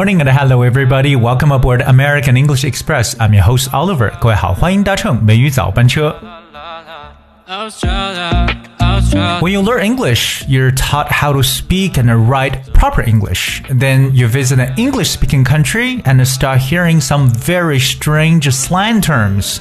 morning and hello everybody. Welcome aboard American English Express. I'm your host Oliver. 各位好，欢迎搭乘美语早班车。When you learn English, you're taught how to speak and write proper English. Then you visit an English speaking country and start hearing some very strange slang terms.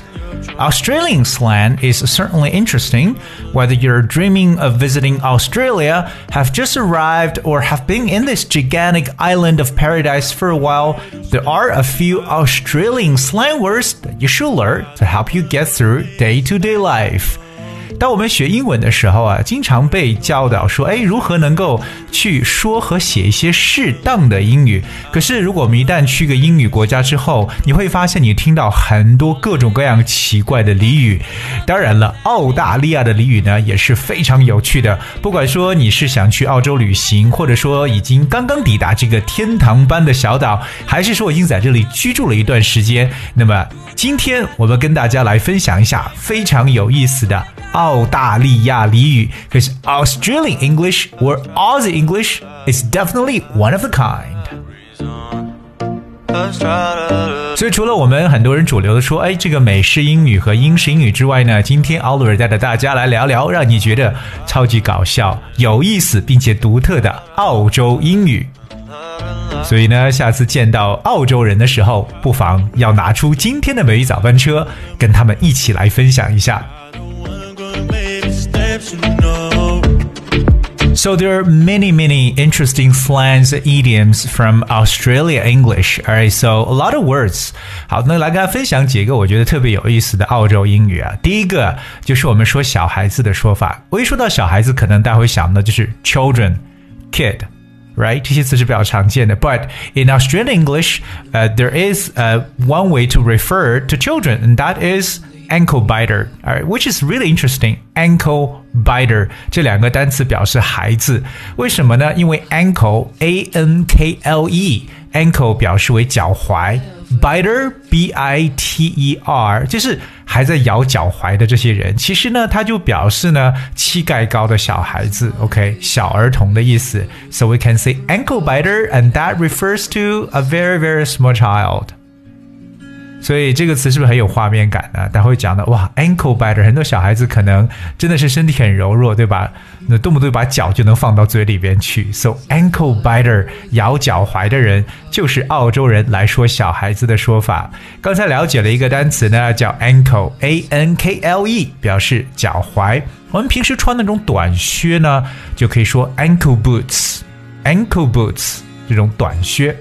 Australian slang is certainly interesting. Whether you're dreaming of visiting Australia, have just arrived, or have been in this gigantic island of paradise for a while, there are a few Australian slang words that you should learn to help you get through day to day life. 当我们学英文的时候啊，经常被教导说，哎，如何能够去说和写一些适当的英语。可是，如果我们一旦去个英语国家之后，你会发现你听到很多各种各样奇怪的俚语。当然了，澳大利亚的俚语呢也是非常有趣的。不管说你是想去澳洲旅行，或者说已经刚刚抵达这个天堂般的小岛，还是说已经在这里居住了一段时间，那么今天我们跟大家来分享一下非常有意思的。澳澳大利亚俚语可是 Australian English or Aussie English is definitely one of a kind。所以除了我们很多人主流的说，哎，这个美式英语和英式英语之外呢，今天 Oliver 带着大家来聊聊，让你觉得超级搞笑、有意思并且独特的澳洲英语。所以呢，下次见到澳洲人的时候，不妨要拿出今天的美语早班车，跟他们一起来分享一下。So there are many, many interesting slangs, idioms from Australia English. Alright, so a lot of words. 好，那来跟大家分享几个我觉得特别有意思的澳洲英语啊。第一个就是我们说小孩子的说法。我一说到小孩子，可能大家会想的就是 children, kid。right? 这些词是比较常见的。But in Australian English, uh, there is uh, one way to refer to children, and that is ankle biter, all right, which is really interesting. Ankle biter 这两个单词表示孩子，为什么呢？因为 ankle a n k l e ankle 表示为脚踝，biter b i t e r 就是还在咬脚踝的这些人。其实呢，它就表示呢膝盖高的小孩子，OK，小儿童的意思。So we can say ankle biter, and that refers to a very very small child. 所以这个词是不是很有画面感呢？他会讲的哇，ankle biter，很多小孩子可能真的是身体很柔弱，对吧？那动不动把脚就能放到嘴里边去。So ankle biter，咬脚踝的人就是澳洲人来说小孩子的说法。刚才了解了一个单词呢，叫 ankle，a n k l e，表示脚踝。我们平时穿那种短靴呢，就可以说 ankle boots，ankle boots 这种短靴。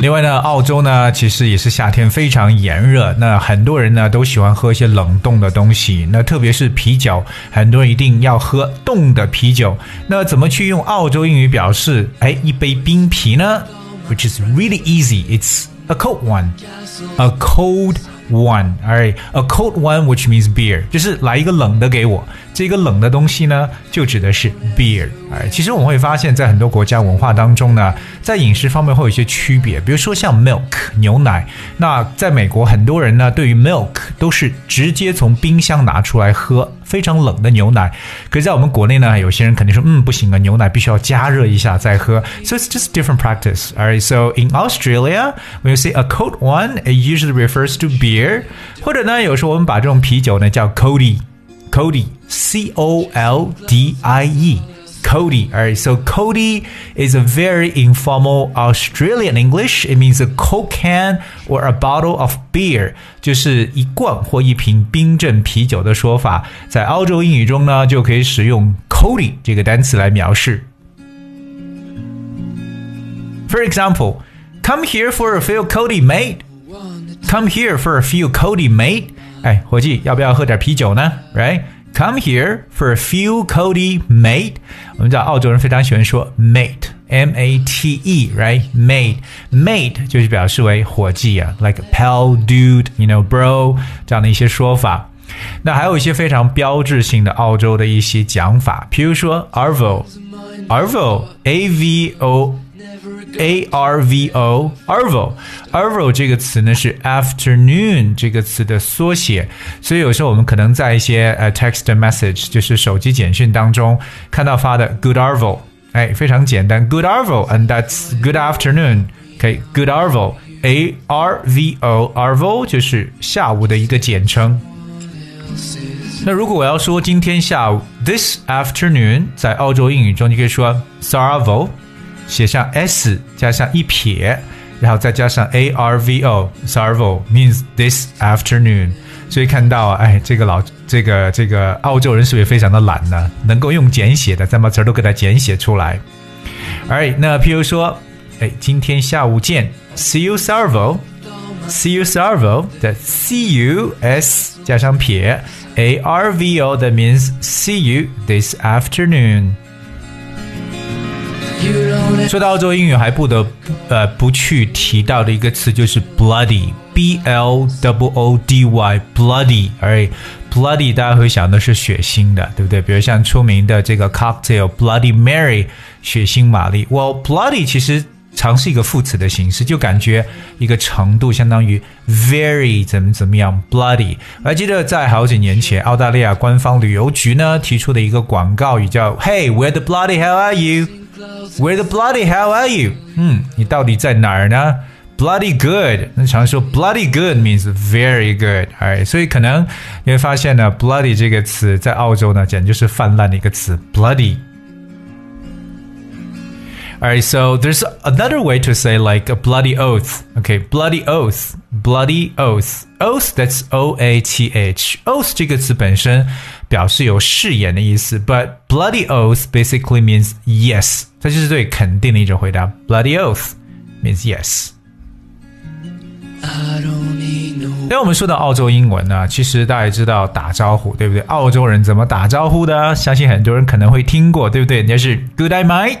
另外呢，澳洲呢其实也是夏天非常炎热，那很多人呢都喜欢喝一些冷冻的东西，那特别是啤酒，很多人一定要喝冻的啤酒。那怎么去用澳洲英语表示哎一杯冰啤呢？Which is really easy. It's a cold one. A cold one. Alright, a cold one, which means beer，就是来一个冷的给我。这个冷的东西呢，就指的是 beer。哎，其实我们会发现，在很多国家文化当中呢，在饮食方面会有一些区别。比如说像 milk 牛奶，那在美国很多人呢，对于 milk 都是直接从冰箱拿出来喝，非常冷的牛奶。可是在我们国内呢，有些人肯定说，嗯，不行啊，牛奶必须要加热一下再喝。So it's just different practice. Alright, so in Australia, when you say a cold one, it usually refers to beer. 或者呢，有时候我们把这种啤酒呢叫 Coldie，Cody，C O L D I E。Coldie. All right, so Coldie is a very informal Australian English. It means a Coke can or a bottle of beer. Coldie 这个单词来描述。For example, come here for a few Coldie, mate. Come here for a few Coldie, mate. 哎，伙计，要不要喝点啤酒呢？Right? come here for a few Coldie Mate, 我们知道澳洲人非常喜欢说 mate, M A T E, right? Mate. Mate 就是表示为伙计啊，like pal, dude, you know, bro 这样的一些说法。那还有一些非常标志性的澳洲的一些讲法，比如说 Arvo, A V O。a r v o arvo arvo 这个词呢是 afternoon 这个词的缩写，所以有时候我们可能在一些呃 text message 就是手机简讯当中看到发的 good arvo，哎，非常简单 good arvo，and that's good afternoon。OK，good arvo，a r v o arvo 就是下午的一个简称。那如果我要说今天下午 this afternoon，在澳洲英语中，你可以说 sarvo， 写上 s 加上一撇，然后再加上 a r v o，sarvo means this afternoon。所以看到，哎，这个老这个这个澳洲人是不是非常的懒呢？能够用简写的，咱把词儿都给它简写出来。Alright，那譬如说，哎，今天下午见，see you sarvo。See you, Sarvo. That see you s 加上撇 a r v o that means see you this afternoon. 说到澳洲英语，还不得呃不去提到的一个词就是 bloody，b l w o d y，bloody，而 bloody 大家会想的是血腥的，对不对？比如像出名的这个 cocktail Bloody Mary，血腥玛丽。Well, bloody 其实尝试一个副词的形式，就感觉一个程度相当于 very 怎么怎么样 bloody。我还记得在好几年前，澳大利亚官方旅游局呢提出的一个广告语叫 Hey, where the bloody hell are you? Where the bloody hell are you? 嗯，你到底在哪儿呢？Bloody good，那常说 bloody good means very good，哎，所以可能你会发现呢，bloody 这个词在澳洲呢简直就是泛滥的一个词，bloody。All right, so there's another way to say like a bloody oath. Okay, bloody oath, bloody oath, oath. That's O A T H. Oath 这个词本身表示有誓言的意思，but bloody oath basically means yes. 它就是对肯定的一种回答。Bloody oath means yes. 那我们说到澳洲英文呢，其实大家知道打招呼，对不对？澳洲人怎么打招呼的？相信很多人可能会听过，对不对？人家是 Good day, mate。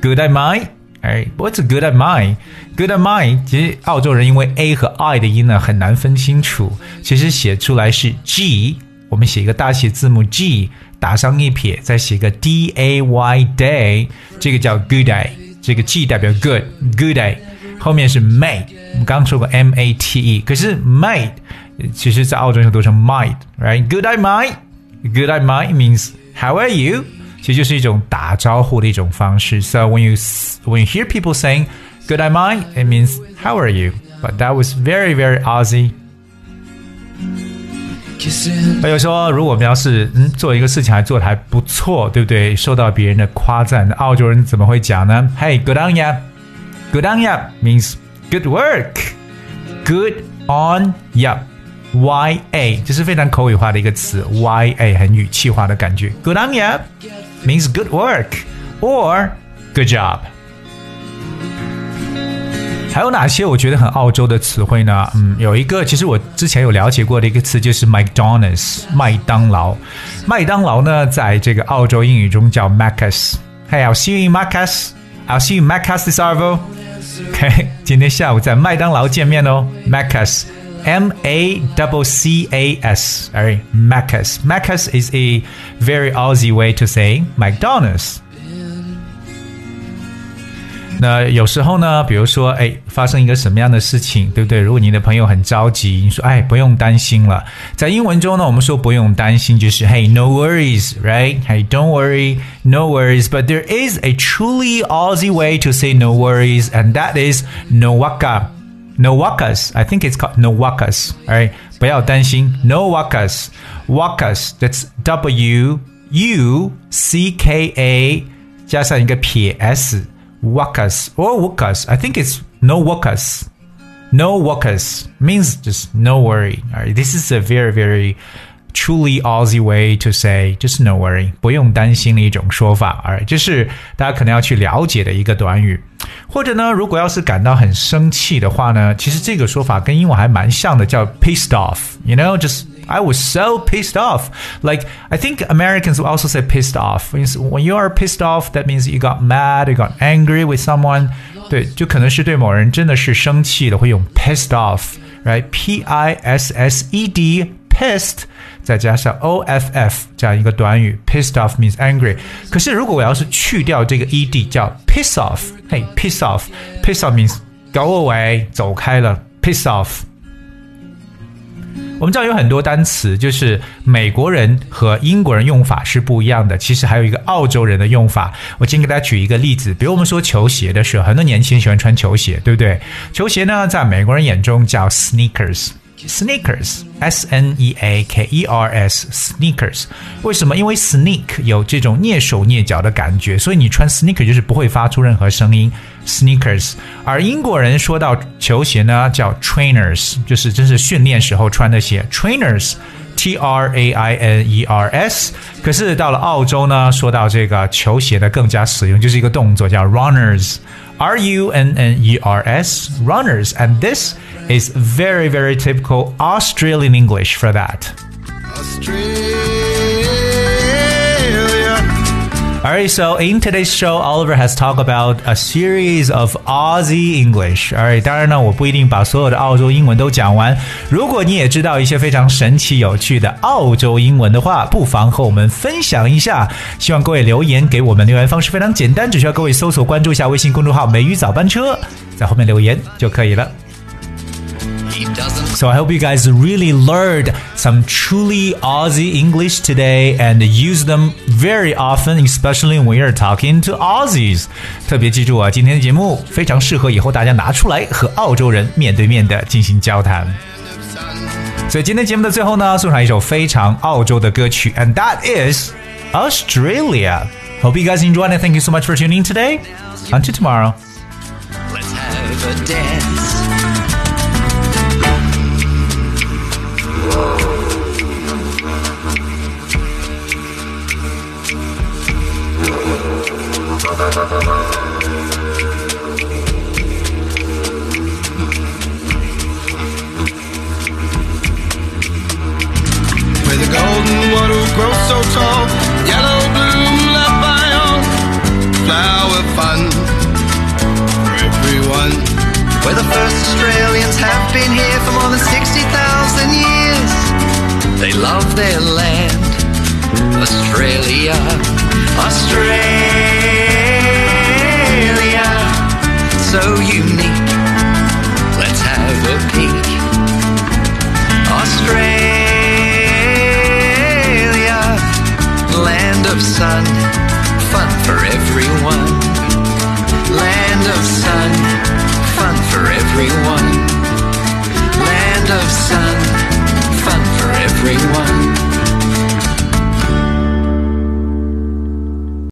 Good at mine，哎，What's good at mine？Good at mine，其实澳洲人因为 a 和 i 的音呢很难分清楚，其实写出来是 g，我们写一个大写字母 g，打上一撇，再写个 d a y day，这个叫 good day，这个 g 代表 good，good day，后面是 mate，我们刚刚说过 m a t e，可是 mate 其实在澳洲就读成 might，right？Good at mine，good at mine means how are you？其实就是一种打招呼的一种方式。So when you when you hear people saying "Good day, mate," it means "How are you?" But that was very very Aussie. 还有说，如果我们要是嗯做一个事情还做的还不错，对不对？受到别人的夸赞，澳洲人怎么会讲呢？Hey, good on ya. Good on ya means good work. Good on ya. Y A 这是非常口语化的一个词，Y A 很语气化的感觉。Good on ya means good work or good job。还有哪些我觉得很澳洲的词汇呢？嗯，有一个其实我之前有了解过的一个词就是 McDonald's 麦当劳。麦当劳呢，在这个澳洲英语中叫 Macca's。Hey, I'll see you in Macca's. I'll see you in Macca's this arvo. OK，今天下午在麦当劳见面哦，Macca's。M A double C A S. All right, Macca's. Macca's is a very Aussie way to say McDonald's. 那有时候呢，比如说，哎，发生一个什么样的事情，对不对？如果你的朋友很着急，你说，哎，不用担心了。在英文中呢，我们说不用担心，就是 Hey, no worries, right? Hey, don't worry, no worries. But there is a truly Aussie way to say no worries, and that is no waka. No wakas. I think it's called no wakas. Alright，不要担心，no wakas. Wakas. That's W U C K A 加上一个撇 s. Wakas or wakas. I think it's no wakas. No wakas means just no worry. Alright, this is a very very truly Aussie way to say just no worry，不用担心的一种说法，而这是大家可能要去了解的一个短语。或者呢，如果要是感到很生气的话呢，其实这个说法跟英文还蛮像的，叫 pissed off。You know, just I was so pissed off. Like I think Americans will also say pissed off. When you are pissed off, that means you got mad, you got angry with someone. 对，就可能是对某人真的是生气的，会用 pissed off，right? P I S S E D pissed，再加上 o f f 这样一个短语，pissed off means angry。可是如果我要是去掉这个 e d，叫 piss off，嘿，piss off，piss off means go away，走开了，piss off。 我们知道有很多单词，就是美国人和英国人用法是不一样的。其实还有一个澳洲人的用法。我今天给大家举一个例子，比如我们说球鞋的时候，很多年轻人喜欢穿球鞋，对不对？球鞋呢，在美国人眼中叫 sneakers。Sneakers, S N E A K E R S, sneakers。为什么？因为 sneak 有这种蹑手蹑脚的感觉，所以你穿 sneaker 就是不会发出任何声音。Sneakers。而英国人说到球鞋呢，叫 trainers，就是真是训练时候穿的鞋。Trainers, T R A I N E R S。可是到了澳洲呢，说到这个球鞋的更加实用，就是一个动作叫 runners, R U N N E R S, runners。And this is very, very typical Australian English for that. Alright, so in today's show, Oliver has talked about a series of Aussie English. Alright，当然呢，我不一定把所有的澳洲英文都讲完。如果你也知道一些非常神奇有趣的澳洲英文的话，不妨和我们分享一下。希望各位留言给我们，留言方式非常简单，只需要各位搜索关注一下微信公众号“美语早班车”，在后面留言就可以了。So I hope you guys really learned some truly Aussie English today and use them very often, especially when you're talking to Aussies. 特别记住啊，今天的节目非常适合以后大家拿出来和澳洲人面对面的进行交谈。所以今天节目的最后呢，送上一首非常澳洲的歌曲，and that is Australia. Hope you guys enjoyed and thank you so much for tuning in today. Until tomorrow. Let's have a dance. Their land, Australia, Australia, so unique.